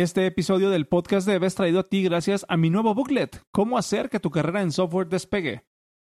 Este episodio del podcast de es traído a ti gracias a mi nuevo booklet, Cómo hacer que tu carrera en software despegue.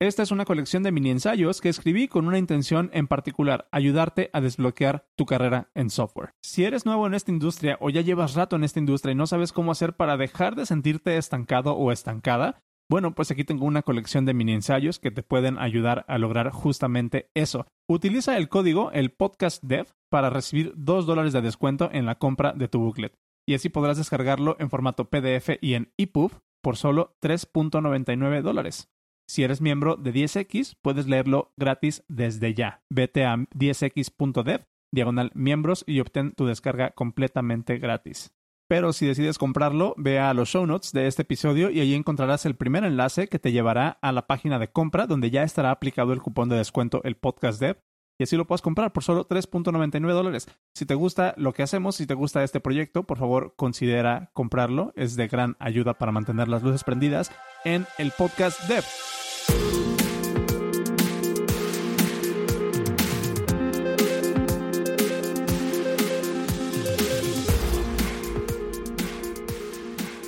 Esta es una colección de mini ensayos que escribí con una intención en particular, ayudarte a desbloquear tu carrera en software. Si eres nuevo en esta industria o ya llevas rato en esta industria y no sabes cómo hacer para dejar de sentirte estancado o estancada, bueno, pues aquí tengo una colección de mini ensayos que te pueden ayudar a lograr justamente eso. Utiliza el código, el podcast dev, para recibir 2 dólares de descuento en la compra de tu booklet. Y así podrás descargarlo en formato PDF y en EPUB por solo 3.99 dólares. Si eres miembro de 10X, puedes leerlo gratis desde ya. Vete a 10x.dev, diagonal miembros y obtén tu descarga completamente gratis. Pero si decides comprarlo, ve a los show notes de este episodio y allí encontrarás el primer enlace que te llevará a la página de compra donde ya estará aplicado el cupón de descuento el podcast dev y así lo puedes comprar por solo 3.99 dólares. Si te gusta lo que hacemos, si te gusta este proyecto, por favor considera comprarlo. Es de gran ayuda para mantener las luces prendidas en el podcast dev.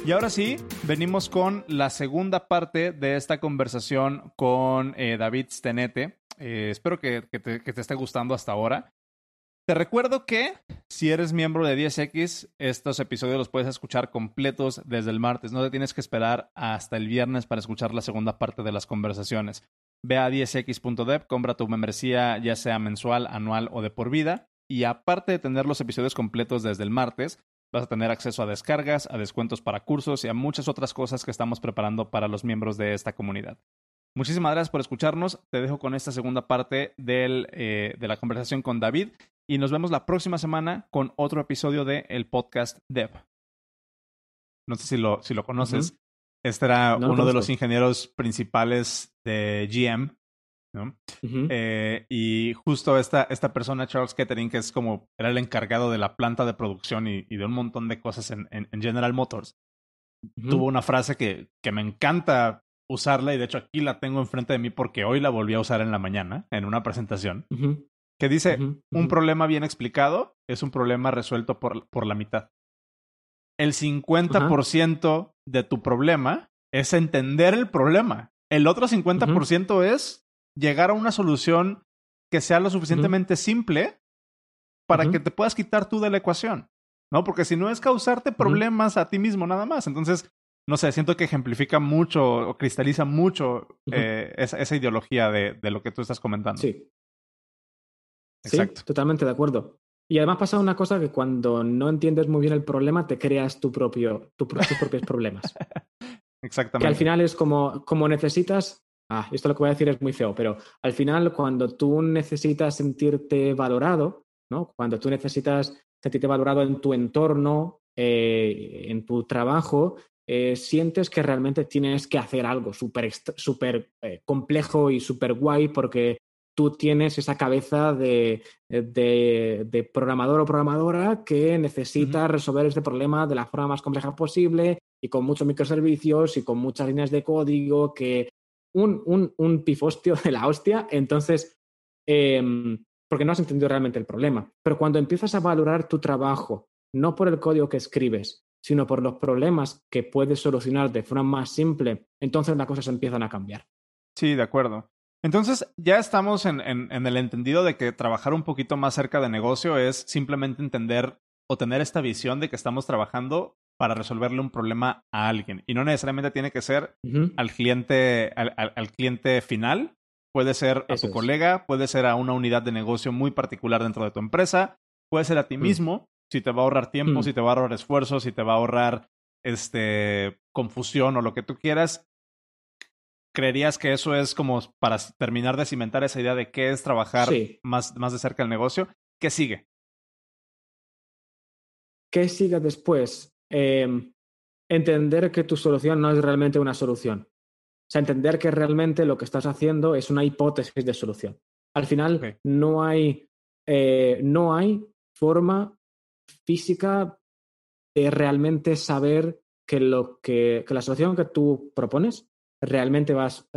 Y ahora sí, venimos con la segunda parte de esta conversación con eh, David Stenete. Eh, espero que, te, que, te, esté gustando hasta ahora. Te recuerdo que si eres miembro de 10X, estos episodios los puedes escuchar completos desde el martes. No te tienes que esperar hasta el viernes para escuchar la segunda parte de las conversaciones. Ve a 10x.dev, compra tu membresía ya sea mensual, anual o de por vida. Y aparte de tener los episodios completos desde el martes, Vas a tener acceso a descargas, a descuentos para cursos y a muchas otras cosas que estamos preparando para los miembros de esta comunidad. Muchísimas gracias por escucharnos. Te dejo con esta segunda parte eh, de la conversación con David y nos vemos la próxima semana con otro episodio de el podcast Dev. No sé si lo, si lo conoces. Este era uno de los ingenieros principales de GM eh, y justo esta, esta persona, Charles Kettering, que es como era el encargado de la planta de producción y, de un montón de cosas en, en, General Motors, tuvo una frase que, que me encanta usarla y de hecho aquí la tengo enfrente de mí porque hoy la volví a usar en la mañana en una presentación que dice un problema bien explicado es un problema resuelto por, por la mitad. El 50% de tu problema es entender el problema. El otro 50% es llegar a una solución que sea lo suficientemente simple para que te puedas quitar tú de la ecuación, ¿no? Porque si no es causarte problemas a ti mismo nada más. Entonces, no sé, siento que ejemplifica mucho o cristaliza mucho eh, esa, ideología de, de, lo que tú estás comentando. Sí. Exacto. Sí, totalmente de acuerdo. Y además pasa una cosa que cuando no entiendes muy bien el problema, te creas tu propio, tus propios problemas. Exactamente. Que al final es como, como necesitas ah, esto lo que voy a decir es muy feo, pero al final cuando tú necesitas sentirte valorado, ¿no? Cuando tú necesitas sentirte valorado en tu entorno, eh, en tu trabajo, eh, sientes que realmente tienes que hacer algo súper super, eh, complejo y súper guay porque tú tienes esa cabeza de, de, programador o programadora que necesita resolver este problema de la forma más compleja posible y con muchos microservicios y con muchas líneas de código que un, un, pifostio de la hostia, entonces, em, porque no has entendido realmente el problema. Pero cuando empiezas a valorar tu trabajo, no por el código que escribes, sino por los problemas que puedes solucionar de forma más simple, entonces las cosas empiezan a cambiar. Sí, de acuerdo. Entonces, ya estamos en, en, el entendido de que trabajar un poquito más cerca de negocio es simplemente entender o tener esta visión de que estamos trabajando para resolverle un problema a alguien. Y no necesariamente tiene que ser al, cliente, al, cliente final. Puede ser a tu colega, puede ser a una unidad de negocio muy particular dentro de tu empresa, puede ser a ti mm. mismo, si te va a ahorrar tiempo, mm. si te va a ahorrar esfuerzo, si te va a ahorrar este, confusión o lo que tú quieras. ¿Creerías que eso es como para terminar de cimentar esa idea de qué es trabajar más, más de cerca el negocio? ¿Qué sigue? ¿Qué sigue después? Em, entender que tu solución no es realmente una solución. O sea, entender que realmente lo que estás haciendo es una hipótesis de solución. Al final, no, hay, eh, no hay forma física de realmente saber que, lo que, la solución que tú propones realmente eh,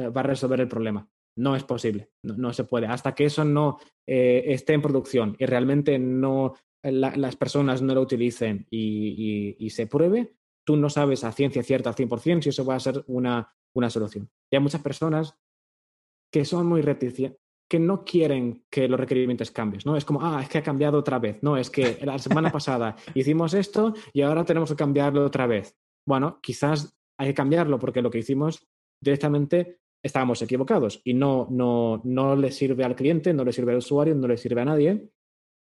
va a resolver el problema. No es posible, no, se puede. Hasta que eso no eh, esté en producción y realmente no las personas no lo utilicen y, se pruebe, tú no sabes a ciencia cierta al 100% si eso va a ser una, una solución. Y hay muchas personas que son muy reticentes, que no quieren que los requerimientos cambien, ¿no? Es como, ah, es que ha cambiado otra vez. No, es que la semana pasada hicimos esto y ahora tenemos que cambiarlo otra vez. Bueno, quizás hay que cambiarlo porque lo que hicimos directamente estábamos equivocados y no, no, no le sirve al cliente, no le sirve al usuario, no le sirve a nadie.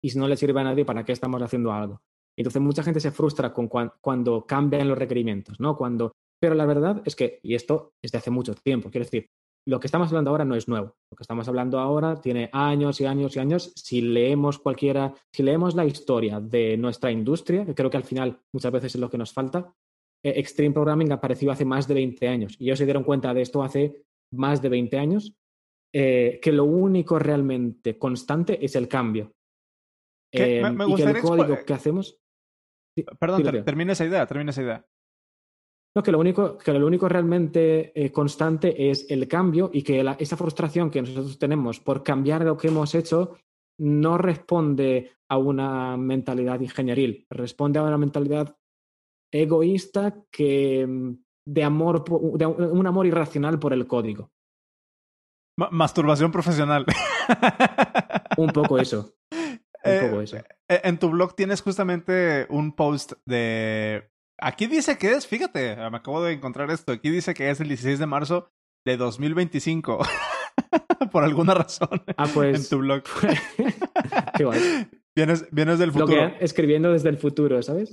Y si no le sirve a nadie, ¿para qué estamos haciendo algo? Entonces mucha gente se frustra con cuando cambian los requerimientos, ¿no? Cuando, pero la verdad es que, y esto es de hace mucho tiempo, quiero decir, lo que estamos hablando ahora no es nuevo. Lo que estamos hablando ahora tiene años y años y años. Si leemos cualquiera, si leemos la historia de nuestra industria, que creo que al final muchas veces es lo que nos falta, eh, Extreme Programming apareció hace más de 20 años. Y ellos se dieron cuenta de esto hace más de 20 años, eh, que lo único realmente constante es el cambio. Eh, me, y que el código que hacemos. Perdón, termina esa idea, termina esa idea. No, que lo único, que lo único realmente eh, constante es el cambio y que esa frustración que nosotros tenemos por cambiar lo que hemos hecho no responde a una mentalidad ingenieril, responde a una mentalidad egoísta que mm, de amor, de un amor irracional por el código. masturbación profesional. un poco eso. Un eh, poco eso. Eh, en tu blog tienes justamente un post de Aquí dice que es, fíjate, me acabo de encontrar esto. Aquí dice que es el 16 de marzo de 2025. Por alguna razón. Ah, pues. En tu blog. Qué guay. Vienes, vienes del futuro. escribiendo desde el futuro, ¿sabes?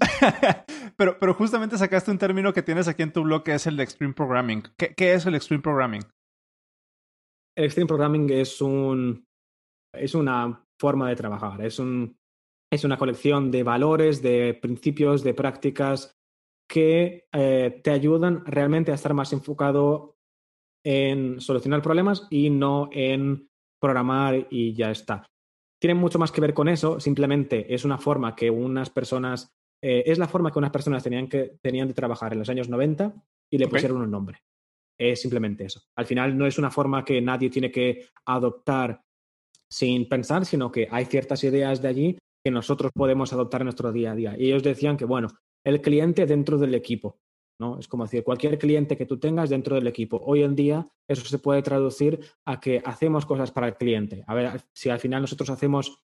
pero, pero justamente sacaste un término que tienes aquí en tu blog que es el de Extreme Programming. ¿Qué, qué es el Extreme Programming? El Extreme Programming es un. es una forma de trabajar. Es un. Es una colección de valores, de principios, de prácticas que eh, te ayudan realmente a estar más enfocado en solucionar problemas y no en programar y ya está. Tiene mucho más que ver con eso, simplemente es una forma que unas personas, eh, es la forma que unas personas tenían, que, tenían de trabajar en los años 90 y le pusieron un nombre. Es simplemente eso. Al final no es una forma que nadie tiene que adoptar sin pensar, sino que hay ciertas ideas de allí que nosotros podemos adoptar en nuestro día a día. Y ellos decían que, bueno, el cliente dentro del equipo. ¿no? Es como decir, cualquier cliente que tú tengas dentro del equipo. Hoy en día eso se puede traducir a que hacemos cosas para el cliente. A ver, si al final nosotros hacemos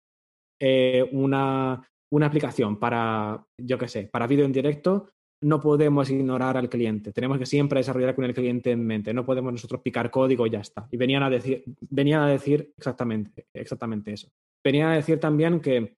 eh, una, una, aplicación para, yo qué sé, para vídeo en directo, no podemos ignorar al cliente. Tenemos que siempre desarrollar con el cliente en mente. No podemos nosotros picar código y ya está. Y venían a decir, venían a decir exactamente, exactamente eso. Venían a decir también que,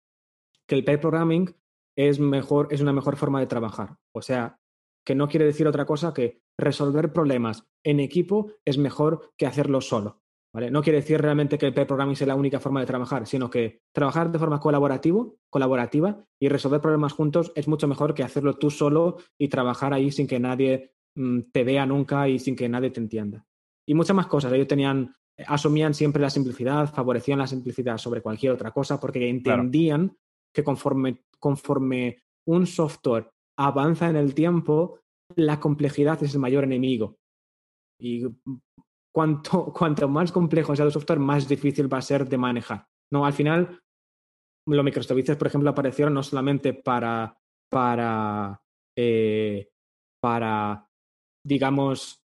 que el pair programming es, mejor, es una mejor forma de trabajar. O sea, que no quiere decir otra cosa que resolver problemas en equipo es mejor que hacerlo solo. ¿vale? No quiere decir realmente que el pair programming sea la única forma de trabajar, sino que trabajar de forma colaborativo, colaborativa y resolver problemas juntos es mucho mejor que hacerlo tú solo y trabajar ahí sin que nadie mm, te vea nunca y sin que nadie te entienda. Y muchas más cosas. Ellos tenían, asumían siempre la simplicidad, favorecían la simplicidad sobre cualquier otra cosa porque entendían que conforme conforme un software avanza en el tiempo, la complejidad es el mayor enemigo. Y cuanto, cuanto más complejo sea el software, más difícil va a ser de manejar. No, al final, los microservicios, por ejemplo, aparecieron no solamente para, para, eh, para digamos,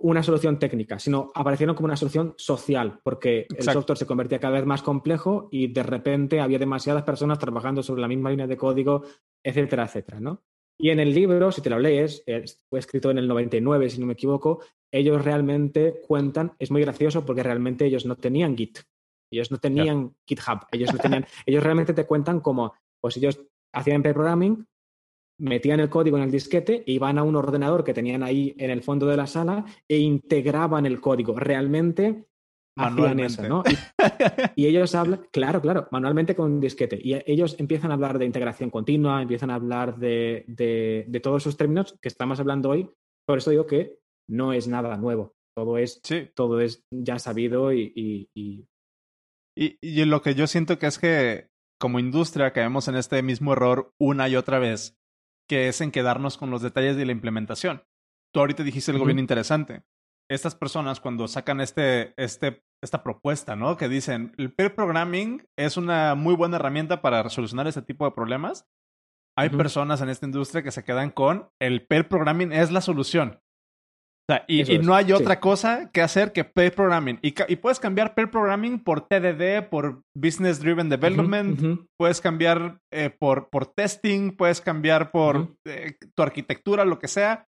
una solución técnica, sino aparecieron como una solución social, porque el software se convertía cada vez más complejo y de repente había demasiadas personas trabajando sobre la misma línea de código, etcétera, etcétera, ¿no? Y en el libro, si te lo lees, fue escrito en el 99, si no me equivoco, ellos realmente cuentan, es muy gracioso porque realmente ellos no tenían Git, ellos no tenían GitHub, ellos no tenían, ellos realmente te cuentan como, pues ellos hacían pre-programming, metían el código en el disquete, iban a un ordenador que tenían ahí en el fondo de la sala e integraban el código. Realmente hacían eso, ¿no? Y, ellos hablan, claro, claro, manualmente con un disquete. Y ellos empiezan a hablar de integración continua, empiezan a hablar de, de, todos esos términos que estamos hablando hoy. Por eso digo que no es nada nuevo. Todo es, todo es ya sabido y, y, y... y lo que yo siento que es que como industria caemos en este mismo error una y otra vez que es en quedarnos con los detalles de la implementación. Tú ahorita dijiste algo bien interesante. Estas personas cuando sacan este, este esta propuesta, ¿no? Que dicen, el pair programming es una muy buena herramienta para solucionar este tipo de problemas. Hay personas en esta industria que se quedan con el pair programming es la solución. O sea, y, no hay otra cosa que hacer que pair programming. Y, puedes cambiar pair programming por TDD, por Business Driven Development, puedes cambiar eh, por, por testing, puedes cambiar por eh, tu arquitectura, lo que sea.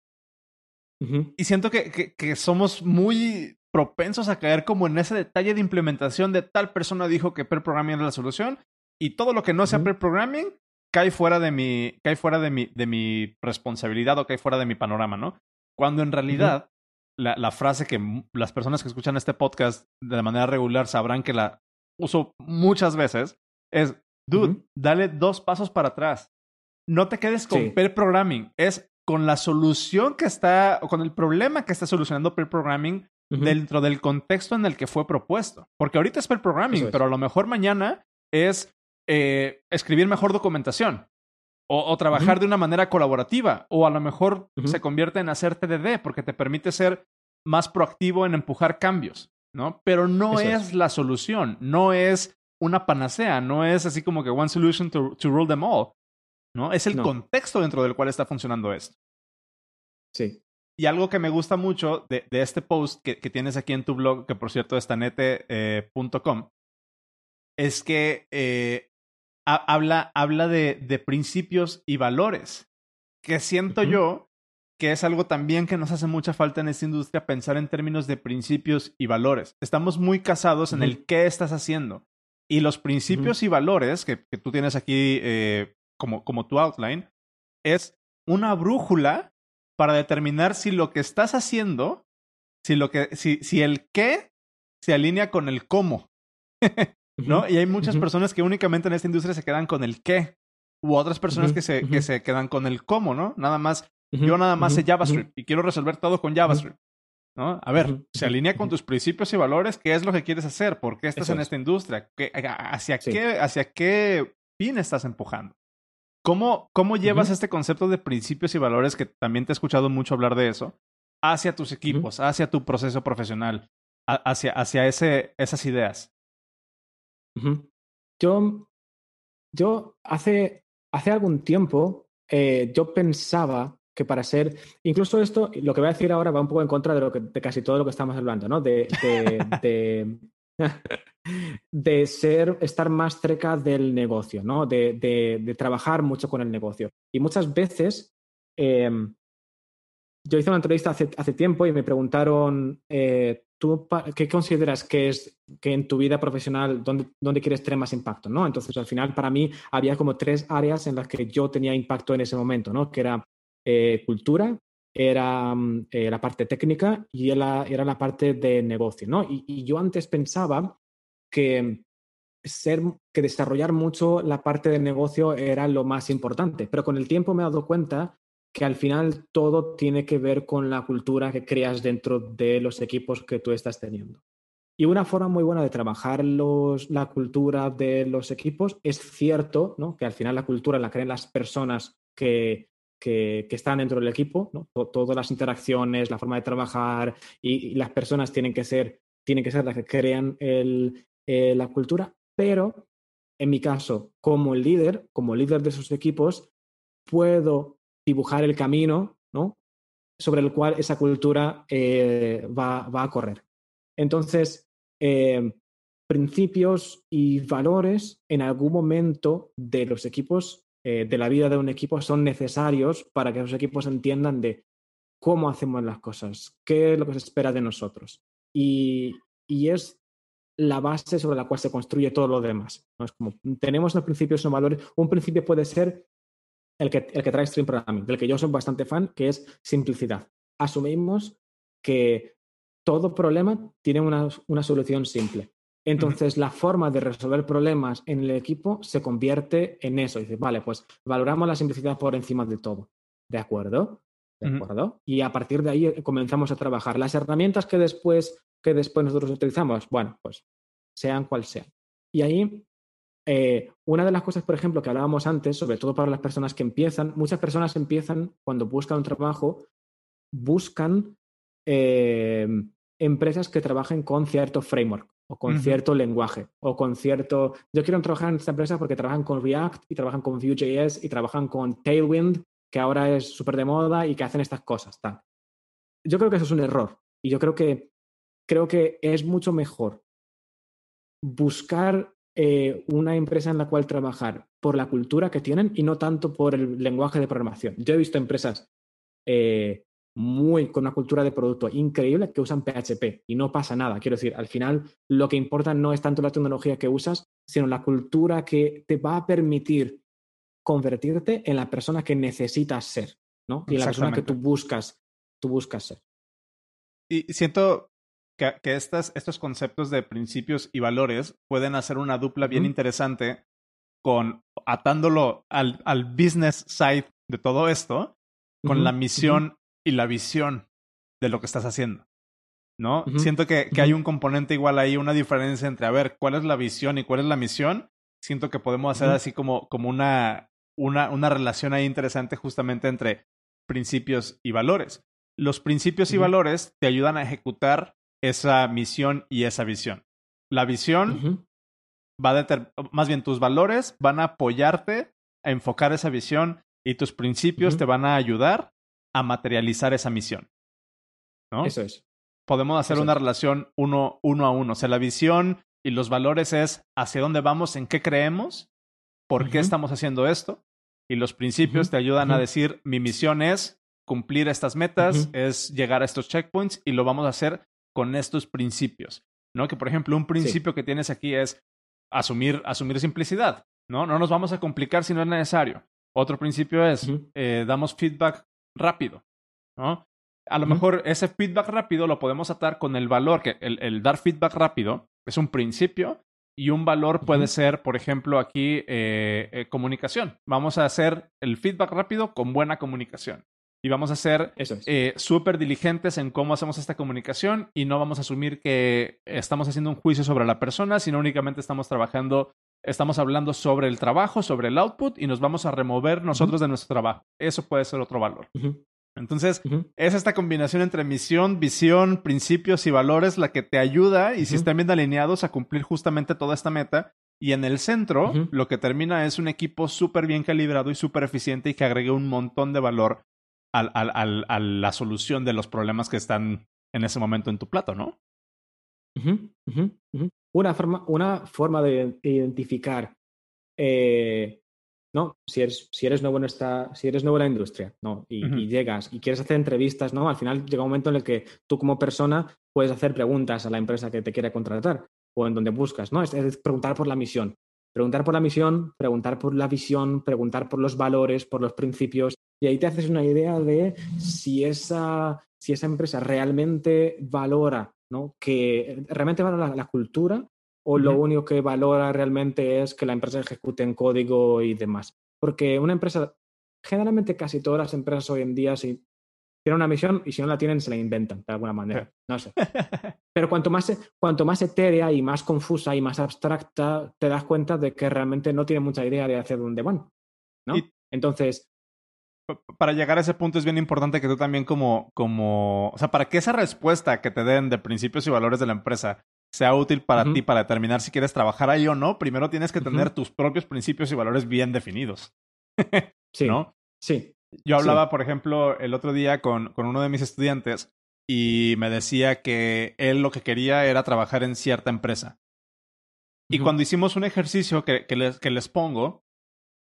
Y siento que, que, somos muy propensos a caer como en ese detalle de implementación de tal persona dijo que pair programming es la solución y todo lo que no sea pair programming cae fuera de mi, cae fuera de mi, de mi responsabilidad o cae fuera de mi panorama, ¿no? Cuando en realidad la, la, frase que las personas que escuchan este podcast de manera regular sabrán que la uso muchas veces es, dude, dale dos pasos para atrás. No te quedes con pair programming, es con la solución que está, o con el problema que está solucionando pair programming dentro del contexto en el que fue propuesto. Porque ahorita es pair programming, pero a lo mejor mañana es eh, escribir mejor documentación. O, trabajar de una manera colaborativa. O a lo mejor se convierte en hacer TDD porque te permite ser más proactivo en empujar cambios, ¿no? Pero no es, la solución, no es una panacea, no es así como que one solution to, rule them all, ¿no? Es el contexto dentro del cual está funcionando esto. Sí. Y algo que me gusta mucho de, este post que, tienes aquí en tu blog, que por cierto es tanete.com, eh, es que eh, habla, habla de, de, principios y valores, que siento yo que es algo también que nos hace mucha falta en esta industria pensar en términos de principios y valores. Estamos muy casados en el qué estás haciendo. Y los principios y valores que, que, tú tienes aquí eh, como, como tu outline es una brújula para determinar si lo que estás haciendo, si, lo que, si, si el qué se alinea con el cómo. ¿no? Y hay muchas personas que únicamente en esta industria se quedan con el qué, u otras personas que, se, que se quedan con el cómo, ¿no? Nada más, yo nada más sé JavaScript y quiero resolver todo con JavaScript. ¿No? A ver, se alinea con tus principios y valores, ¿qué es lo que quieres hacer? ¿Por qué estás en esta industria? hacia, qué, ¿Hacia qué fin estás empujando? ¿Cómo, cómo llevas este concepto de principios y valores, que también te he escuchado mucho hablar de eso, hacia tus equipos, hacia tu proceso profesional, hacia, hacia ese, esas ideas? Yo, yo hace, hace algún tiempo eh, yo pensaba que para ser, incluso esto, lo que voy a decir ahora va un poco en contra de, lo que, de casi todo lo que estamos hablando, ¿no? De, de, de, ser, estar más cerca del negocio, ¿no? De, de trabajar mucho con el negocio. Y muchas veces, em, yo hice una entrevista hace, hace, tiempo y me preguntaron, eh, ¿tú qué consideras que es que en tu vida profesional, dónde, quieres tener más impacto? ¿no? Entonces, al final, para mí, había como tres áreas en las que yo tenía impacto en ese momento, ¿no? Que era eh, cultura, era mm, eh, la parte técnica y era, era, la parte de negocio, ¿no? Y, y, yo antes pensaba que ser, que desarrollar mucho la parte de negocio era lo más importante, pero con el tiempo me he dado cuenta que al final todo tiene que ver con la cultura que creas dentro de los equipos que tú estás teniendo. Y una forma muy buena de trabajar los, la cultura de los equipos es cierto ¿no? que al final la cultura la crean las personas que, que, están dentro del equipo, ¿no? todas las interacciones, la forma de trabajar y, las personas tienen que ser, tienen que ser las que crean el, eh, la cultura, pero en mi caso, como líder, como líder de esos equipos, puedo dibujar el camino ¿no? sobre el cual esa cultura eh, va, va, a correr. Entonces, eh, principios y valores en algún momento de los equipos, eh, de la vida de un equipo, son necesarios para que los equipos entiendan de cómo hacemos las cosas, qué es lo que se espera de nosotros. Y, y es la base sobre la cual se construye todo lo demás. ¿no? Es como, tenemos los principios, son valores. Un principio puede ser el que, el que trae Stream Programming, del que yo soy bastante fan, que es simplicidad. Asumimos que todo problema tiene una, una solución simple. Entonces, la forma de resolver problemas en el equipo se convierte en eso. Dice, vale, pues valoramos la simplicidad por encima de todo. ¿De acuerdo? ¿De acuerdo? Y a partir de ahí comenzamos a trabajar. Las herramientas que después, que después nosotros utilizamos, bueno, pues sean cual sean. Y ahí eh, una de las cosas, por ejemplo, que hablábamos antes, sobre todo para las personas que empiezan, muchas personas empiezan cuando buscan un trabajo, buscan eh, empresas que trabajen con cierto framework, o con cierto lenguaje, o con cierto... Yo quiero trabajar en esta empresa porque trabajan con React y trabajan con Vue.js y trabajan con Tailwind, que ahora es súper de moda y que hacen estas cosas. Tal. Yo creo que eso es un error. Y yo creo que, creo que es mucho mejor buscar eh, una empresa en la cual trabajar por la cultura que tienen y no tanto por el lenguaje de programación. Yo he visto empresas eh, muy con una cultura de producto increíble que usan PHP y no pasa nada. Quiero decir, al final lo que importa no es tanto la tecnología que usas, sino la cultura que te va a permitir convertirte en la persona que necesitas ser, ¿no? Y en la persona que tú buscas, tú buscas ser. Y siento que, estos conceptos de principios y valores pueden hacer una dupla bien interesante con atándolo al, al, business side de todo esto, con la misión y la visión de lo que estás haciendo. ¿No? Siento que, que hay un componente igual ahí, una diferencia entre, a ver, cuál es la visión y cuál es la misión. Siento que podemos hacer así como, como una, una, una relación ahí interesante justamente entre principios y valores. Los principios y valores te ayudan a ejecutar esa misión y esa visión. La visión va a más bien tus valores van a apoyarte a enfocar esa visión y tus principios te van a ayudar a materializar esa misión. ¿No? Eso es. Podemos hacer una relación uno, uno a uno. O sea, la visión y los valores es hacia dónde vamos, en qué creemos, por qué estamos haciendo esto. Y los principios te ayudan a decir, mi misión es cumplir estas metas, es llegar a estos checkpoints y lo vamos a hacer con estos principios. ¿No? Que por ejemplo, un principio que tienes aquí es asumir, asumir simplicidad. ¿no? no nos vamos a complicar si no es necesario. Otro principio es, eh, damos feedback rápido, ¿no? A lo mejor ese feedback rápido lo podemos atar con el valor, que el, dar feedback rápido es un principio y un valor puede ser, por ejemplo, aquí eh, eh, comunicación. Vamos a hacer el feedback rápido con buena comunicación. Y vamos a ser eh, súper diligentes en cómo hacemos esta comunicación y no vamos a asumir que estamos haciendo un juicio sobre la persona, sino únicamente estamos trabajando, estamos hablando sobre el trabajo, sobre el output y nos vamos a remover nosotros de nuestro trabajo. Eso puede ser otro valor. Entonces, es esta combinación entre misión, visión, principios y valores la que te ayuda y si están bien alineados a cumplir justamente toda esta meta. Y en el centro, lo que termina es un equipo súper bien calibrado y súper eficiente y que agregue un montón de valor a la solución de los problemas que están en ese momento en tu plato, ¿no? Una, forma, una forma de identificar, eh, ¿no? Si eres, si eres nuevo en esta, si eres nuevo en la industria, ¿no? Y, llegas y quieres hacer entrevistas, ¿no? Al final llega un momento en el que tú como persona puedes hacer preguntas a la empresa que te quiere contratar o en donde buscas, ¿no? es preguntar por la misión. Preguntar por la misión, preguntar por la visión, preguntar por los valores, por los principios, y ahí te haces una idea de si esa, si esa empresa realmente valora, ¿no? Que realmente valora la, cultura o lo único que valora realmente es que la empresa ejecute en código y demás. Porque una empresa, generalmente casi todas las empresas hoy en día, si tienen una misión y si no la tienen, se la inventan de alguna manera. No sé. Pero cuanto más, cuanto más etérea y más confusa y más abstracta, te das cuenta de que realmente no tiene mucha idea de hacia dónde van. ¿no? Entonces. Para llegar a ese punto es bien importante que tú también como, como, o sea, para que esa respuesta que te den de principios y valores de la empresa sea útil para ti para determinar si quieres trabajar ahí o no, primero tienes que tener tus propios principios y valores bien definidos. sí. ¿No? Sí. Yo hablaba, por ejemplo, el otro día con, con uno de mis estudiantes y me decía que él lo que quería era trabajar en cierta empresa. Y cuando hicimos un ejercicio que, que, les, que les pongo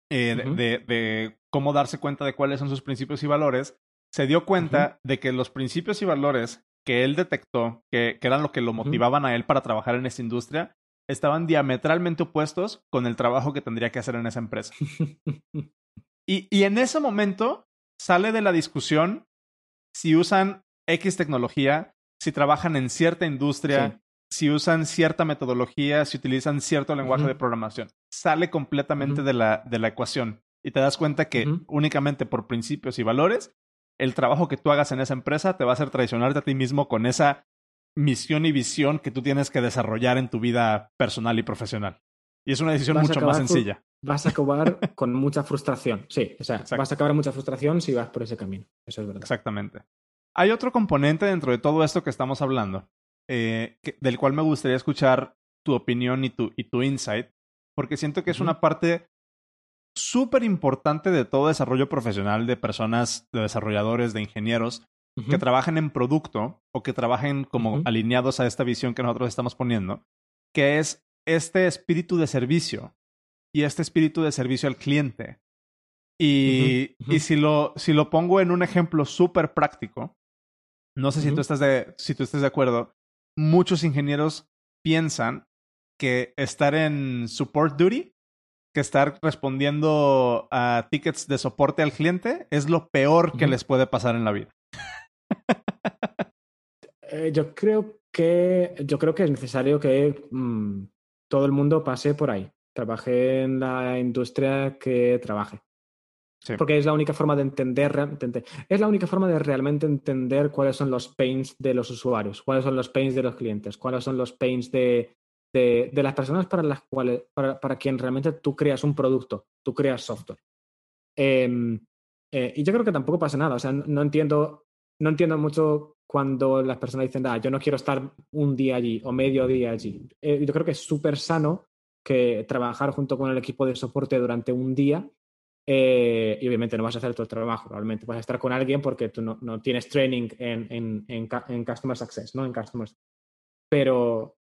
eh, de, de, cómo darse cuenta de cuáles son sus principios y valores, se dio cuenta de que los principios y valores que él detectó, que, que eran lo que lo motivaban a él para trabajar en esta industria, estaban diametralmente opuestos con el trabajo que tendría que hacer en esa empresa. Y, y en ese momento sale de la discusión si usan X tecnología, si trabajan en cierta industria, si usan cierta metodología, si utilizan cierto lenguaje de programación. Sale completamente de, la, de la ecuación y te das cuenta que únicamente por principios y valores, el trabajo que tú hagas en esa empresa te va a hacer traicionarte a ti mismo con esa misión y visión que tú tienes que desarrollar en tu vida personal y profesional. Y es una decisión mucho más sencilla. vas a acabar con mucha frustración. Sí, o sea, vas a acabar mucha frustración si vas por ese camino. Eso es verdad. Exactamente. Hay otro componente dentro de todo esto que estamos hablando, eh, del cual me gustaría escuchar tu opinión y tu, y tu insight, porque siento que es una parte súper importante de todo desarrollo profesional de personas, de desarrolladores, de ingenieros, que trabajen en producto o que trabajen como alineados a esta visión que nosotros estamos poniendo, que es este espíritu de servicio y este espíritu de servicio al cliente. Y, y si, lo, si lo pongo en un ejemplo súper práctico, no sé si, tú estás de, si tú estás de acuerdo, muchos ingenieros piensan que estar en support duty, que estar respondiendo a tickets de soporte al cliente, es lo peor que les puede pasar en la vida. Eh, yo creo que yo creo que es necesario que mm, todo el mundo pase por ahí, trabaje en la industria que trabaje. Porque es la única forma de entender, es la única forma de realmente entender cuáles son los pains de los usuarios, cuáles son los pains de los clientes, cuáles son los pains de, de, las personas para las cuales, para, para, quien realmente tú creas un producto, tú creas software. Em, eh, y yo creo que tampoco pasa nada. O sea, no entiendo, no entiendo mucho cuando las personas dicen, ah, yo no quiero estar un día allí o medio día allí. Eh, yo creo que es súper sano que trabajar junto con el equipo de soporte durante un día eh, y obviamente no vas a hacer todo el trabajo, probablemente vas a estar con alguien porque tú no, no tienes training en, en, en, Customer Success, ¿no? En Customers. Pero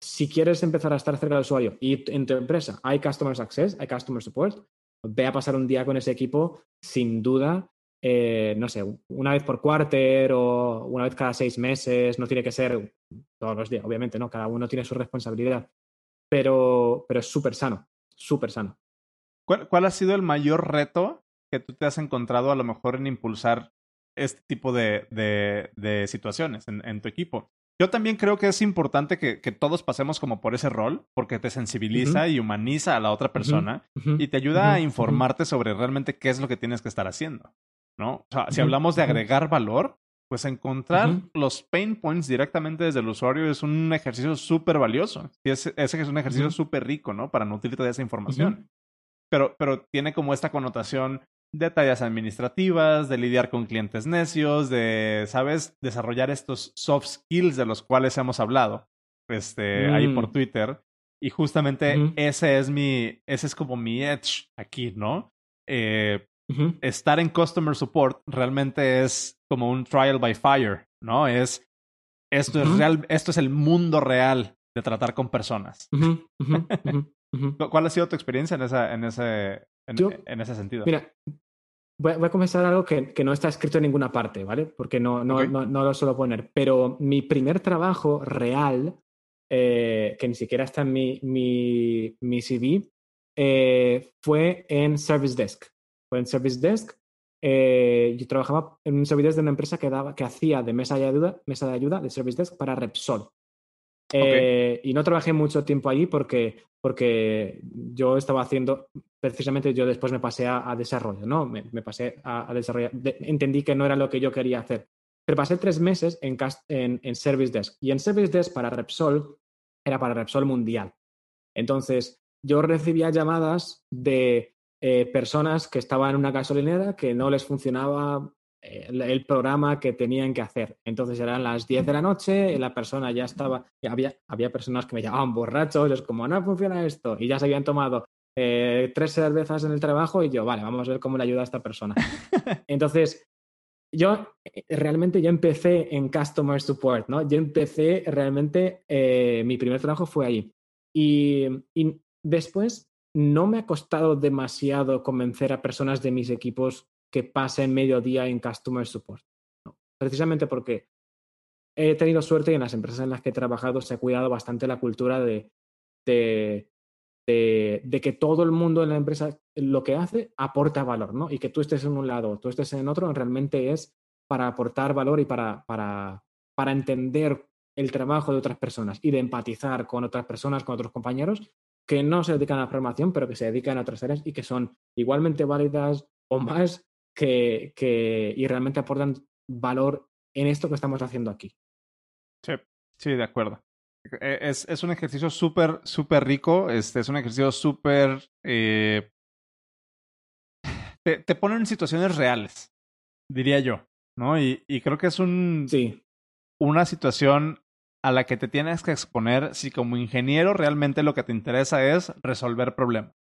si quieres empezar a estar cerca del usuario y en tu empresa hay Customer Success, hay Customer Support, ve a pasar un día con ese equipo, sin duda, eh, no sé, una vez por cuarter o una vez cada seis meses, no tiene que ser todos los días, obviamente, ¿no? Cada uno tiene su responsabilidad, pero, pero es súper sano, súper sano. ¿Cuál, ha sido el mayor reto que tú te has encontrado a lo mejor en impulsar este tipo de, de, situaciones en, tu equipo? Yo también creo que es importante que, que, todos pasemos como por ese rol, porque te sensibiliza y humaniza a la otra persona y te ayuda a informarte sobre realmente qué es lo que tienes que estar haciendo, ¿no? O sea, si hablamos de agregar valor, pues encontrar los pain points directamente desde el usuario es un ejercicio súper valioso. Y ese, ese es un ejercicio súper rico, ¿no? Para nutrirte de esa información pero, pero tiene como esta connotación de tareas administrativas, de lidiar con clientes necios, de, ¿sabes? Desarrollar estos soft skills de los cuales hemos hablado este, ahí por mm. Twitter. Y justamente ese es mi, ese es como mi edge aquí, ¿no? Eh, estar en customer support realmente es como un trial by fire, ¿no? Es, esto es real, esto es el mundo real de tratar con personas. ¿Cuál ha sido tu experiencia en, esa, en, ese, en, ese sentido? Mira, voy, a comenzar algo que, que, no está escrito en ninguna parte, ¿vale? Porque no, no, no, no, lo suelo poner. Pero mi primer trabajo real, eh, que ni siquiera está en mi, mi, mi CV, eh, fue en Service Desk. Fue en Service Desk. Eh, yo trabajaba en un service desk de una empresa que, daba, que hacía de mesa de ayuda, mesa de ayuda de Service Desk para Repsol. Eh, y no trabajé mucho tiempo allí porque, porque yo estaba haciendo, precisamente yo después me pasé a, desarrollo, ¿no? Me, pasé a, desarrollar, entendí que no era lo que yo quería hacer. Pero pasé tres meses en, en, Service Desk. Y en Service Desk para Repsol era para Repsol Mundial. Entonces, yo recibía llamadas de eh, personas que estaban en una gasolinera que no les funcionaba el, programa que tenían que hacer. Entonces eran las 10 de la noche y la persona ya estaba, había, había personas que me llamaban borrachos, es como, no funciona esto, y ya se habían tomado eh, tres cervezas en el trabajo y yo, vale, vamos a ver cómo le ayuda a esta persona. Entonces, yo eh, realmente yo empecé en Customer Support, ¿no? Yo empecé realmente, eh, mi primer trabajo fue ahí. Y, y después no me ha costado demasiado convencer a personas de mis equipos que pase mediodía en Customer Support. Precisamente porque he tenido suerte y en las empresas en las que he trabajado se ha cuidado bastante la cultura de, de, de, que todo el mundo en la empresa lo que hace aporta valor, ¿no? Y que tú estés en un lado, tú estés en otro, realmente es para aportar valor y para, para, para entender el trabajo de otras personas y de empatizar con otras personas, con otros compañeros que no se dedican a la formación, pero que se dedican a otras áreas y que son igualmente válidas o más que, que, y realmente aportan valor en esto que estamos haciendo aquí. Sí, sí, de acuerdo. E, es, es un ejercicio súper, súper rico. Este, es un ejercicio súper... Eh, te, te ponen en situaciones reales, diría yo, ¿no? Y, y creo que es un... Sí. Una situación a la que te tienes que exponer si como ingeniero realmente lo que te interesa es resolver problemas.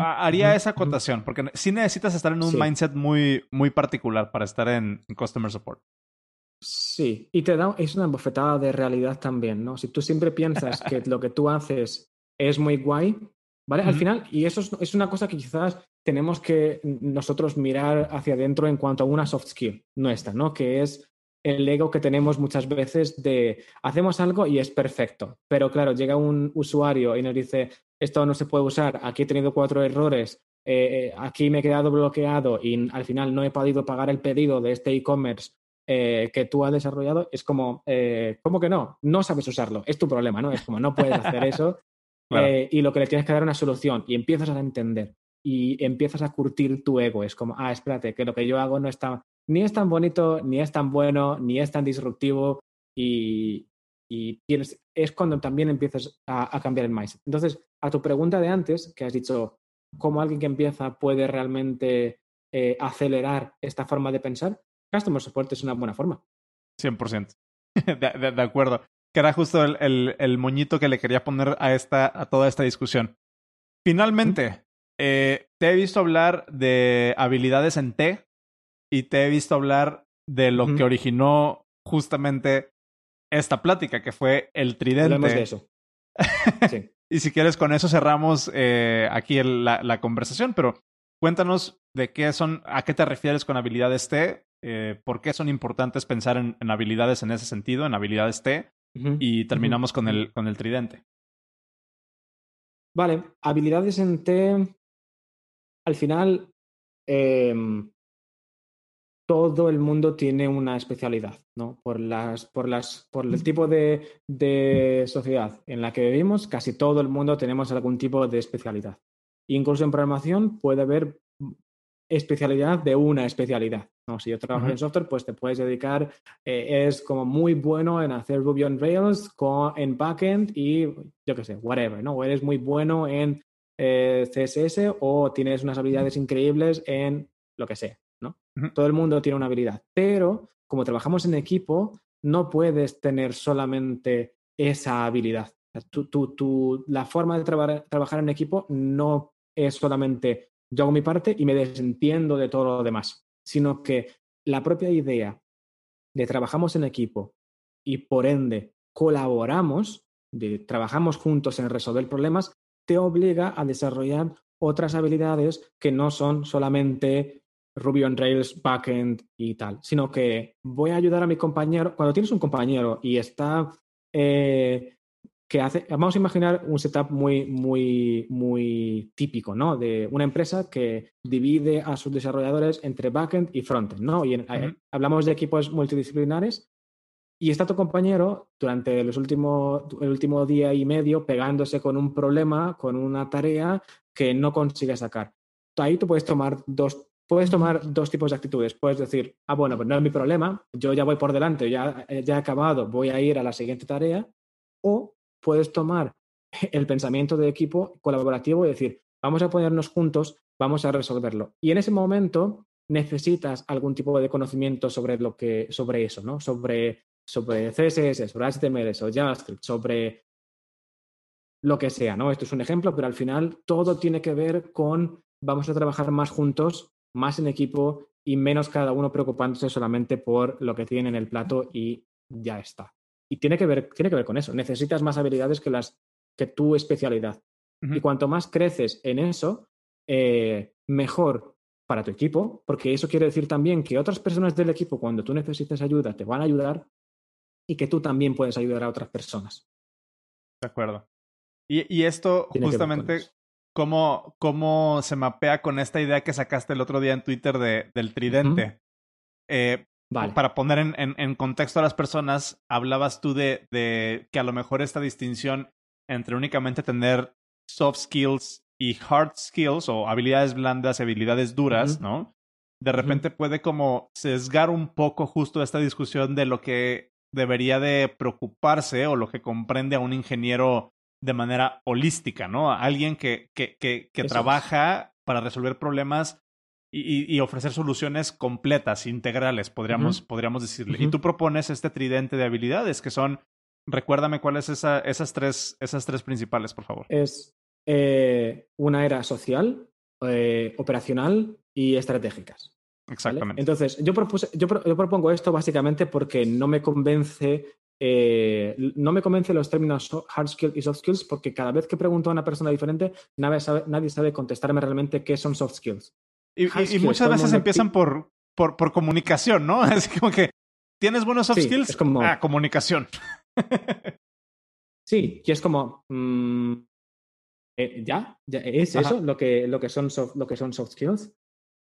Haría esa acotación, porque sí necesitas estar en un mindset muy, muy particular para estar en, Customer Support. Sí, y te da, es una bofetada de realidad también, ¿no? Si tú siempre piensas que lo que tú haces es muy guay, ¿vale? Al final, y eso es, una cosa que quizás tenemos que nosotros mirar hacia adentro en cuanto a una soft skill nuestra, ¿no? Que es el ego que tenemos muchas veces de hacemos algo y es perfecto, pero claro, llega un usuario y nos dice, esto no se puede usar, aquí he tenido cuatro errores, eh, eh, aquí me he quedado bloqueado y al final no he podido pagar el pedido de este e-commerce eh, que tú has desarrollado, es como, ¿cómo que no? No sabes usarlo, es tu problema, ¿no? Es como, no puedes hacer eso y lo que le tienes que dar es una solución y empiezas a entender y empiezas a curtir tu ego. Es como, ah, espérate, que lo que yo hago no está, ni es tan bonito, ni es tan bueno, ni es tan disruptivo y, y tienes, es cuando también empiezas a, cambiar el mindset. Entonces, a tu pregunta de antes, que has dicho, ¿cómo alguien que empieza puede realmente eh, acelerar esta forma de pensar? Customer Support es una buena forma. 100%. de, de, acuerdo. Que era justo el, el, moñito que le quería poner a, esta, a toda esta discusión. Finalmente, eh, te he visto hablar de habilidades en T y te he visto hablar de lo que originó justamente esta plática, que fue el tridente. De eso. Sí. y si quieres, con eso cerramos eh, aquí la, conversación, pero cuéntanos de qué son, a qué te refieres con habilidades T, eh, por qué son importantes pensar en, habilidades en ese sentido, en habilidades T, y terminamos con, el, con el tridente. Vale, habilidades en T, al final, em, todo el mundo tiene una especialidad, ¿no? Por, las, por, las, por el tipo de, de, sociedad en la que vivimos, casi todo el mundo tenemos algún tipo de especialidad. Incluso en programación puede haber especialidad de una especialidad. ¿no? Si yo trabajo en software, pues te puedes dedicar, eh, es como muy bueno en hacer Ruby on Rails con, en backend y yo qué sé, whatever, ¿no? O eres muy bueno en eh, CSS o tienes unas habilidades increíbles en lo que sea. Todo el mundo tiene una habilidad, pero como trabajamos en equipo, no puedes tener solamente esa habilidad. la forma de trabajar en equipo no es solamente yo hago mi parte y me desentiendo de todo lo demás, sino que la propia idea de trabajamos en equipo y por ende colaboramos, de trabajamos juntos en resolver problemas, te obliga a desarrollar otras habilidades que no son solamente Ruby on Rails, backend y tal, sino que voy a ayudar a mi compañero. Cuando tienes un compañero y está eh, que hace, vamos a imaginar un setup muy, muy, muy típico, ¿no? De una empresa que divide a sus desarrolladores entre backend y frontend, ¿no? Y hablamos de equipos multidisciplinares y está tu compañero durante los últimos, el último día y medio pegándose con un problema, con una tarea que no consigue sacar. Ahí tú puedes tomar dos puedes tomar dos tipos de actitudes. Puedes decir, ah, bueno, pues no es mi problema, yo ya voy por delante, ya, ya he acabado, voy a ir a la siguiente tarea. O puedes tomar el pensamiento de equipo colaborativo y decir, vamos a ponernos juntos, vamos a resolverlo. Y en ese momento necesitas algún tipo de conocimiento sobre, lo que, sobre eso, ¿no? Sobre, sobre CSS, sobre HTML, sobre JavaScript, sobre lo que sea, ¿no? Esto es un ejemplo, pero al final todo tiene que ver con vamos a trabajar más juntos más en equipo y menos cada uno preocupándose solamente por lo que tiene en el plato y ya está. Y tiene que ver, tiene que ver con eso. Necesitas más habilidades que, las, que tu especialidad. Y cuanto más creces en eso, eh, mejor para tu equipo, porque eso quiere decir también que otras personas del equipo, cuando tú necesites ayuda, te van a ayudar y que tú también puedes ayudar a otras personas. De acuerdo. Y, esto justamente cómo, cómo se mapea con esta idea que sacaste el otro día en Twitter de, del tridente. Eh, para poner en, en, contexto a las personas, hablabas tú de, de que a lo mejor esta distinción entre únicamente tener soft skills y hard skills o habilidades blandas y habilidades duras, ¿no? De repente puede como sesgar un poco justo esta discusión de lo que debería de preocuparse o lo que comprende a un ingeniero de manera holística, ¿no? Alguien que, que, que, trabaja para resolver problemas y, ofrecer soluciones completas, integrales, podríamos, podríamos decirle. Y tú propones este tridente de habilidades que son, recuérdame cuáles esa, esas, tres, esas tres principales, por favor. Es eh, una era social, eh, operacional y estratégicas. Exactamente. Entonces, yo, propuse, yo, yo, propongo esto básicamente porque no me convence. Eh, no me convence los términos hard skills y soft skills porque cada vez que pregunto a una persona diferente, nadie sabe, nadie sabe contestarme realmente qué son soft skills. Y, muchas veces empiezan por, por, por, comunicación, ¿no? Es como que tienes buenos soft skills. Es como... Ah, comunicación. sí, y es como. Mm, eh, ya, es eso lo que, lo, que son soft, lo que son soft skills.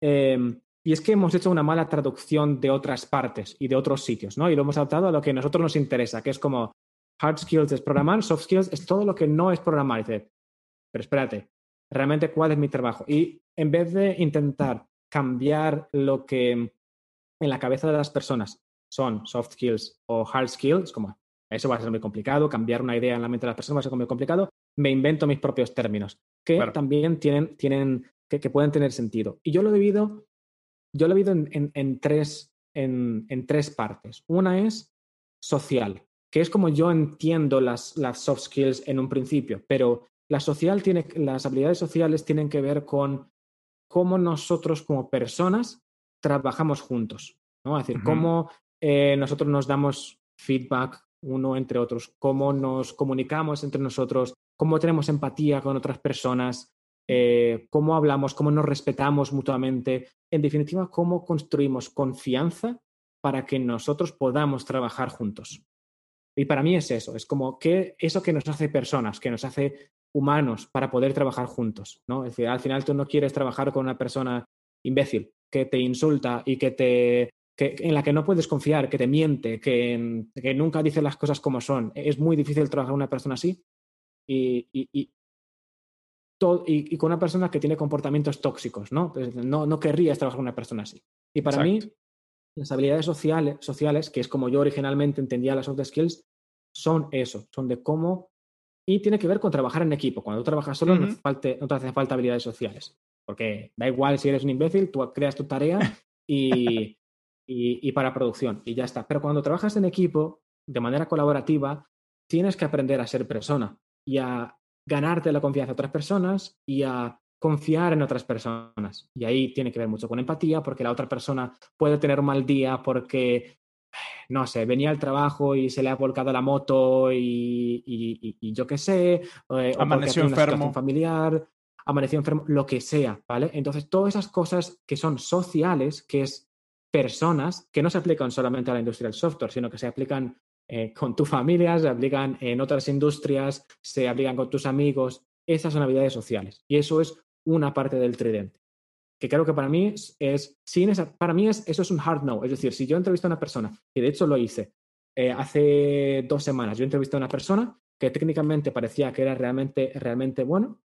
Em, y es que hemos hecho una mala traducción de otras partes y de otros sitios, ¿no? Y lo hemos adaptado a lo que a nosotros nos interesa, que es como hard skills es programar, soft skills es todo lo que no es programar. dice, pero espérate, realmente cuál es mi trabajo. Y en vez de intentar cambiar lo que en la cabeza de las personas son soft skills o hard skills, como eso va a ser muy complicado, cambiar una idea en la mente de las personas va a ser muy complicado, me invento mis propios términos, que también tienen, tienen que, pueden tener sentido. Y yo lo he vivido, yo lo he vivido en, tres, en, tres partes. Una es social, que es como yo entiendo las, las soft skills en un principio, pero la social tiene, las habilidades sociales tienen que ver con cómo nosotros como personas trabajamos juntos, ¿no? Es decir, cómo eh, nosotros nos damos feedback uno entre otros, cómo nos comunicamos entre nosotros, cómo tenemos empatía con otras personas, eh, cómo hablamos, cómo nos respetamos mutuamente, en definitiva, cómo construimos confianza para que nosotros podamos trabajar juntos. Y para mí es eso, es como que eso que nos hace personas, que nos hace humanos para poder trabajar juntos, ¿no? Es decir, al final tú no quieres trabajar con una persona imbécil que te insulta y que te en la que no puedes confiar, que te miente, que, nunca dice las cosas como son. Es muy difícil trabajar con una persona así y, y, con una persona que tiene comportamientos tóxicos, ¿no? no, no querrías trabajar con una persona así. Y para mí, las habilidades sociales, sociales, que es como yo originalmente entendía las soft skills, son eso, son de cómo y tiene que ver con trabajar en equipo. Cuando tú trabajas solo no, te, hace falta habilidades sociales. Porque da igual si eres un imbécil, tú creas tu tarea y, y, para producción y ya está. Pero cuando trabajas en equipo, de manera colaborativa, tienes que aprender a ser persona y a ganarte la confianza de otras personas y a confiar en otras personas. Y ahí tiene que ver mucho con empatía, porque la otra persona puede tener un mal día porque no sé, venía al trabajo y se le ha volcado la moto y, yo qué sé, eh, amaneció enfermo. familiar, amaneció enfermo, lo que sea, ¿vale? Entonces, todas esas cosas que son sociales, que es personas, que no se aplican solamente a la industria del software, sino que se aplican eh, con tu familia, se aplican en otras industrias, se aplican con tus amigos, esas son habilidades sociales. Y eso es una parte del tridente que creo que para mí es, sin esa, para mí es, eso es un hard no. Es decir, si yo entrevisto a una persona, y de hecho lo hice eh, hace dos semanas, yo entrevisté a una persona que técnicamente parecía que era realmente, realmente bueno,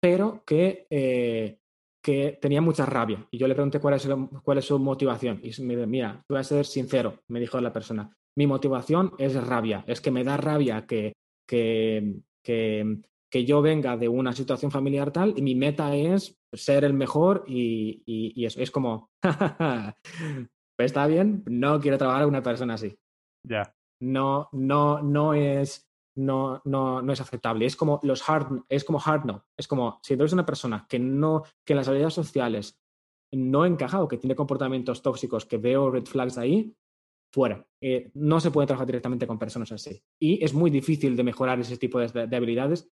pero que, eh, que tenía mucha rabia. Y yo le pregunté cuál es, cuál es su motivación. Y me dijo, mira, voy a ser sincero, me dijo la persona, mi motivación es rabia, es que me da rabia que, que, que, que yo venga de una situación familiar tal y mi meta es ser el mejor y, y, eso es como, pues está bien, no quiero trabajar con una persona así. Ya. No, no, no es, no, no, no es aceptable. Es como los hard, es como hard no. Es como si tú eres una persona que no, que en las habilidades sociales no encaja o que tiene comportamientos tóxicos, que veo red flags ahí, fuera. Eh, no se puede trabajar directamente con personas así. Y es muy difícil de mejorar ese tipo de, de habilidades,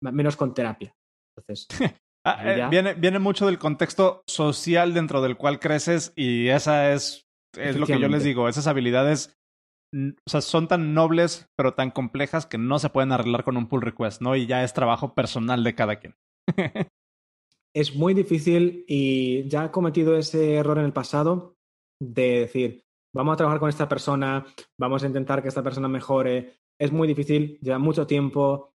menos con terapia. Entonces, Ah, eh, viene, viene mucho del contexto social dentro del cual creces y esa es, es lo que yo les digo, esas habilidades o sea, son tan nobles pero tan complejas que no se pueden arreglar con un pull request, ¿no? Y ya es trabajo personal de cada quien. es muy difícil y ya he cometido ese error en el pasado de decir, vamos a trabajar con esta persona, vamos a intentar que esta persona mejore. Es muy difícil, lleva mucho tiempo,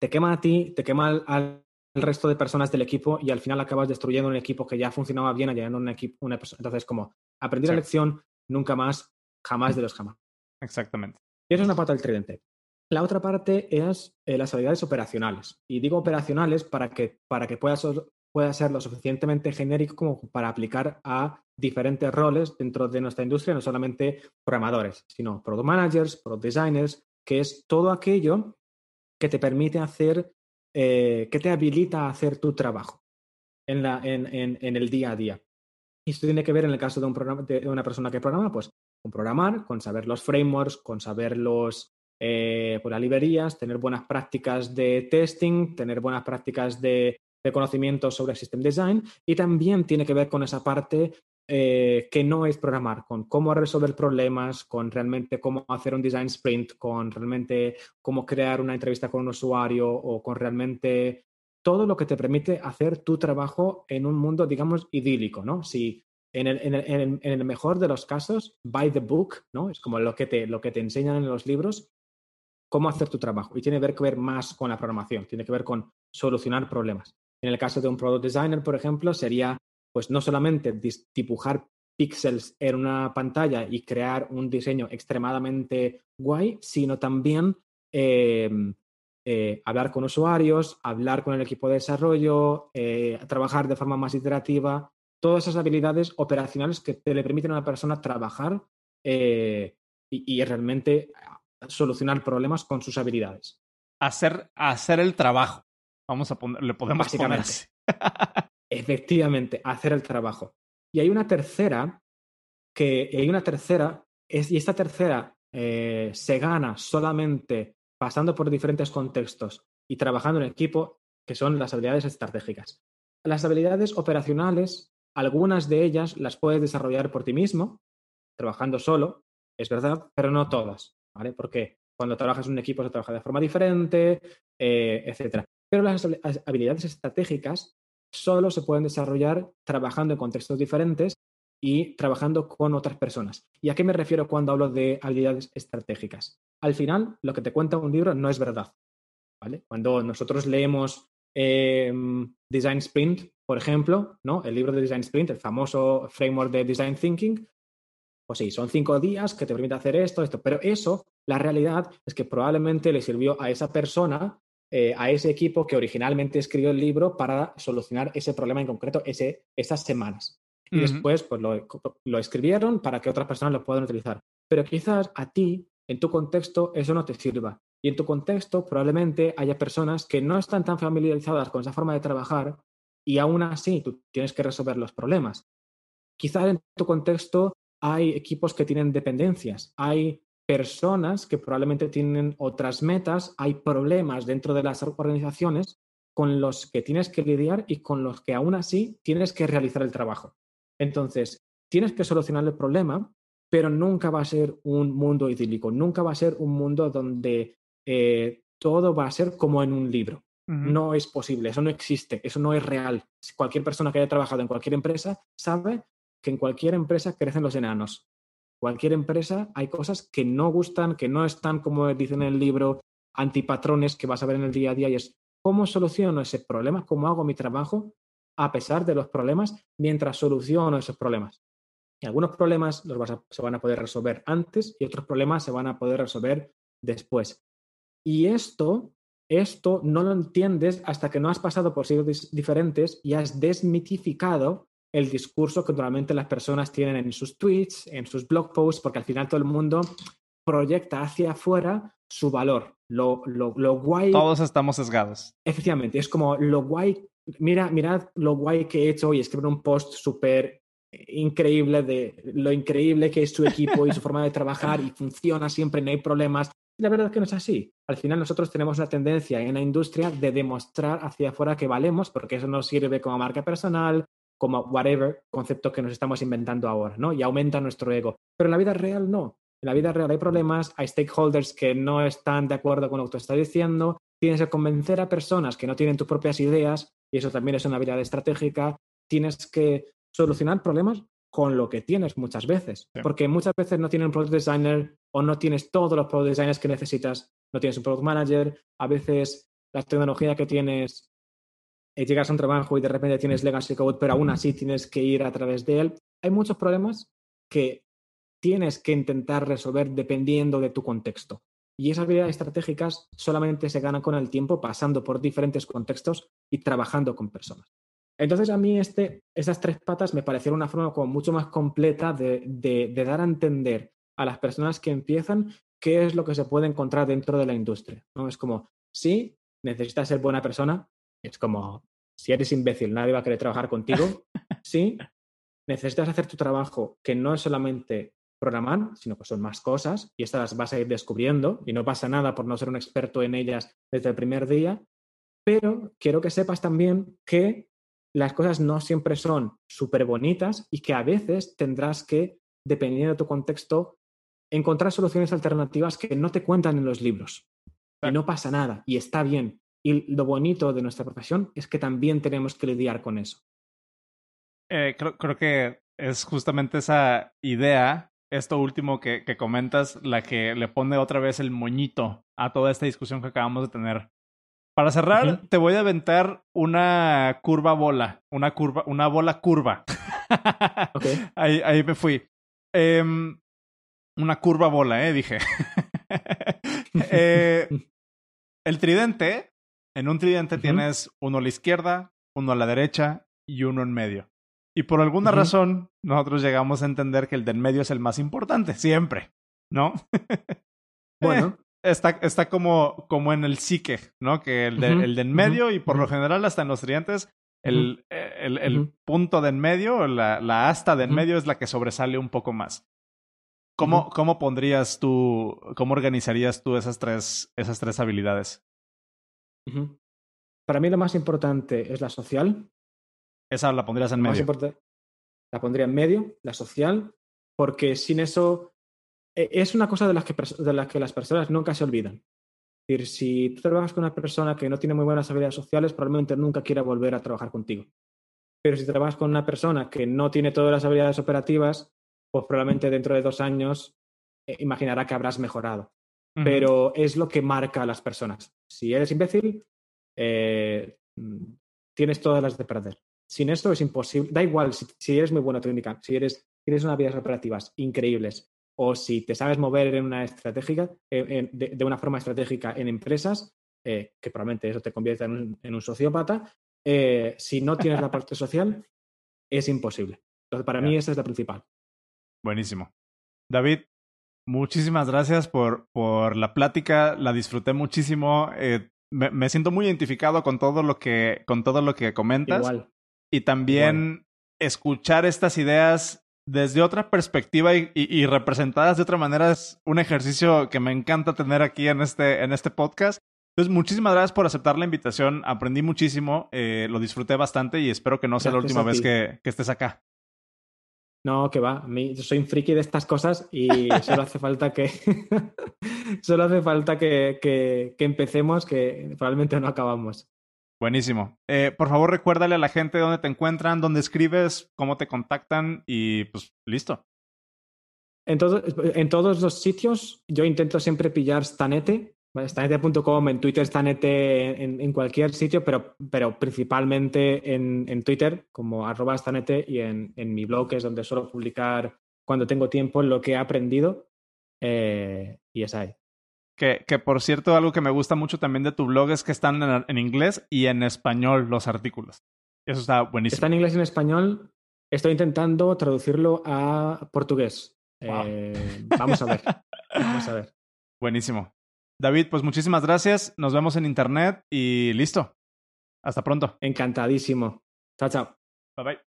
te quema a ti, te quema al, resto de personas del equipo y al final acabas destruyendo un equipo que ya funcionaba bien, añadiendo un equipo, una persona. Entonces, como aprendí la lección, nunca más, jamás de los jamás. Exactamente. Y esa es una parte del tridente. La otra parte es eh, las habilidades operacionales. Y digo operacionales para que, para que puedas pueda ser lo suficientemente genérico como para aplicar a diferentes roles dentro de nuestra industria, no solamente programadores, sino product managers, product designers, que es todo aquello que te permite hacer, eh, que te habilita a hacer tu trabajo en, la, en, en, el día a día. Y esto tiene que ver en el caso de, un programa, de una persona que programa, pues con programar, con saber los frameworks, con saber los, eh, pues, las librerías, tener buenas prácticas de testing, tener buenas prácticas de, de conocimientos sobre System Design y también tiene que ver con esa parte eh, que no es programar, con cómo resolver problemas, con realmente cómo hacer un design sprint, con realmente cómo crear una entrevista con un usuario o con realmente todo lo que te permite hacer tu trabajo en un mundo, digamos, idílico, ¿no? Si en el, en el, en el mejor de los casos, by the book, ¿no? Es como lo que, te, lo que te enseñan en los libros, cómo hacer tu trabajo. Y tiene que ver más con la programación, tiene que ver con solucionar problemas. En el caso de un product designer, por ejemplo, sería pues no solamente dibujar píxeles en una pantalla y crear un diseño extremadamente guay, sino también em, eh, hablar con usuarios, hablar con el equipo de desarrollo, eh, trabajar de forma más iterativa, todas esas habilidades operacionales que te le permiten a una persona trabajar eh, y, realmente solucionar problemas con sus habilidades. Hacer, hacer el trabajo. Vamos a poner, le podemos poner Efectivamente, hacer el trabajo. Y hay una tercera, que hay una tercera, es, y esta tercera eh, se gana solamente pasando por diferentes contextos y trabajando en equipo, que son las habilidades estratégicas. Las habilidades operacionales, algunas de ellas las puedes desarrollar por ti mismo, trabajando solo, es verdad, pero no todas, ¿vale? Porque cuando trabajas en un equipo se trabaja de forma diferente, eh, etc. Pero las habilidades estratégicas solo se pueden desarrollar trabajando en contextos diferentes y trabajando con otras personas. ¿Y a qué me refiero cuando hablo de habilidades estratégicas? Al final, lo que te cuenta un libro no es verdad. Cuando nosotros leemos em, Design Sprint, por ejemplo, ¿no? el libro de Design Sprint, el famoso framework de Design Thinking, pues sí, son cinco días que te permite hacer esto, esto, pero eso, la realidad es que probablemente le sirvió a esa persona eh, a ese equipo que originalmente escribió el libro para solucionar ese problema en concreto ese, esas semanas. Y después pues, lo, lo, escribieron para que otras personas lo puedan utilizar. Pero quizás a ti, en tu contexto, eso no te sirva. Y en tu contexto probablemente haya personas que no están tan familiarizadas con esa forma de trabajar y aún así tú tienes que resolver los problemas. Quizás en tu contexto hay equipos que tienen dependencias, hay personas que probablemente tienen otras metas, hay problemas dentro de las organizaciones con los que tienes que lidiar y con los que aún así tienes que realizar el trabajo. Entonces, tienes que solucionar el problema, pero nunca va a ser un mundo idílico, nunca va a ser un mundo donde eh, todo va a ser como en un libro. No es posible, eso no existe, eso no es real. Cualquier persona que haya trabajado en cualquier empresa sabe que en cualquier empresa crecen los enanos cualquier empresa hay cosas que no gustan, que no están, como dicen en el libro, antipatrones que vas a ver en el día a día y es cómo soluciono ese problema, cómo hago mi trabajo a pesar de los problemas mientras soluciono esos problemas. Y algunos problemas los se van a poder resolver antes y otros problemas se van a poder resolver después. Y esto, esto no lo entiendes hasta que no has pasado por sitios diferentes y has desmitificado el discurso que normalmente las personas tienen en sus tweets, en sus blog posts, porque al final todo el mundo proyecta hacia afuera su valor, lo, lo, guay. Todos estamos sesgados. Efectivamente, es como lo guay, mira, mirad lo guay que he hecho hoy, escribir un post súper increíble de lo increíble que es su equipo y su forma de trabajar y funciona siempre, no hay problemas. La verdad es que no es así. Al final nosotros tenemos una tendencia en la industria de demostrar hacia afuera que valemos, porque eso nos sirve como marca personal, como whatever concepto que nos estamos inventando ahora, ¿no? Y aumenta nuestro ego. Pero en la vida real no. En la vida real hay problemas, hay stakeholders que no están de acuerdo con lo que tú estás diciendo, tienes que convencer a personas que no tienen tus propias ideas, y eso también es una habilidad estratégica, tienes que solucionar problemas con lo que tienes muchas veces, porque muchas veces no tienes un product designer o no tienes todos los product designers que necesitas, no tienes un product manager, a veces la tecnología que tienes llegas a un trabajo y de repente tienes legacy code, pero aún así tienes que ir a través de él. Hay muchos problemas que tienes que intentar resolver dependiendo de tu contexto. Y esas habilidades estratégicas solamente se ganan con el tiempo pasando por diferentes contextos y trabajando con personas. Entonces a mí este, esas tres patas me parecieron una forma como mucho más completa de, de, dar a entender a las personas que empiezan qué es lo que se puede encontrar dentro de la industria. ¿no? Es como, sí, necesitas ser buena persona, es como, si eres imbécil, nadie va a querer trabajar contigo. Sí, necesitas hacer tu trabajo, que no es solamente programar, sino que son más cosas y estas las vas a ir descubriendo y no pasa nada por no ser un experto en ellas desde el primer día. Pero quiero que sepas también que las cosas no siempre son súper bonitas y que a veces tendrás que, dependiendo de tu contexto, encontrar soluciones alternativas que no te cuentan en los libros. Y no pasa nada, y está bien. Y lo bonito de nuestra profesión es que también tenemos que lidiar con eso. Eh, creo, creo, que es justamente esa idea, esto último que, que, comentas, la que le pone otra vez el moñito a toda esta discusión que acabamos de tener. Para cerrar, te voy a aventar una curva bola, una curva, una bola curva. ahí, ahí me fui. Em, una curva bola, eh, dije. eh, el tridente, en un tridente tienes uno a la izquierda, uno a la derecha y uno en medio. Y por alguna razón, nosotros llegamos a entender que el de en medio es el más importante, siempre, ¿no? bueno, está, está como, como en el psique, ¿no? Que el de, el de en medio y por lo general hasta en los triantes, el, el, el punto de en medio, la, la asta de en medio es la que sobresale un poco más. ¿Cómo, ¿Cómo pondrías tú, cómo organizarías tú esas tres, esas tres habilidades? Para mí lo más importante es la social. Esa la pondrías en medio. la pondría en medio, la social, porque sin eso e, es una cosa de las que, de las, que las personas nunca se olvidan. Es decir, si tú trabajas con una persona que no tiene muy buenas habilidades sociales, probablemente nunca quiera volver a trabajar contigo. Pero si trabajas con una persona que no tiene todas las habilidades operativas, pues probablemente dentro de dos años eh, imaginará que habrás mejorado. Pero es lo que marca a las personas. Si eres imbécil, eh, mm, tienes todas las de perder. Sin esto es imposible. Da igual si, eres muy buena técnica, si eres, tienes unas habilidades operativas increíbles, o si te sabes mover en una estratégica, de, una forma estratégica en empresas, eh, que probablemente eso te convierta en un, sociópata, eh, si no tienes la parte social, es imposible. Entonces, para mí esa es la principal. Buenísimo. David, muchísimas gracias por, por la plática, la disfruté muchísimo. Eh, me, siento muy identificado con todo lo que, con todo lo que comentas. Igual. Y también escuchar estas ideas desde otra perspectiva y, representadas de otra manera es un ejercicio que me encanta tener aquí en este, en este podcast. Entonces, muchísimas gracias por aceptar la invitación. Aprendí muchísimo, eh, lo disfruté bastante y espero que no sea la última vez que, que, estés acá. No, que va. A mí, soy un friki de estas cosas y solo hace falta que solo hace falta que, que, que empecemos, que probablemente no acabamos. Buenísimo. Eh, por favor, recuérdale a la gente dónde te encuentran, dónde escribes, cómo te contactan y pues listo. En, en todos los sitios yo intento siempre pillar Stanete, stanete.com, en Twitter Stanete, en, cualquier sitio, pero, pero principalmente en, en Twitter como arroba Stanete y en, en, mi blog, que es donde suelo publicar cuando tengo tiempo lo que he aprendido eh, y es ahí. Que, que, por cierto, algo que me gusta mucho también de tu blog es que están en, inglés y en español los artículos. Eso está buenísimo. Está en inglés y en español. Estoy intentando traducirlo a portugués. Eh, vamos a ver. vamos a ver. Buenísimo. David, pues muchísimas gracias. Nos vemos en internet y listo. Hasta pronto. Encantadísimo. Chao, chao. Bye bye.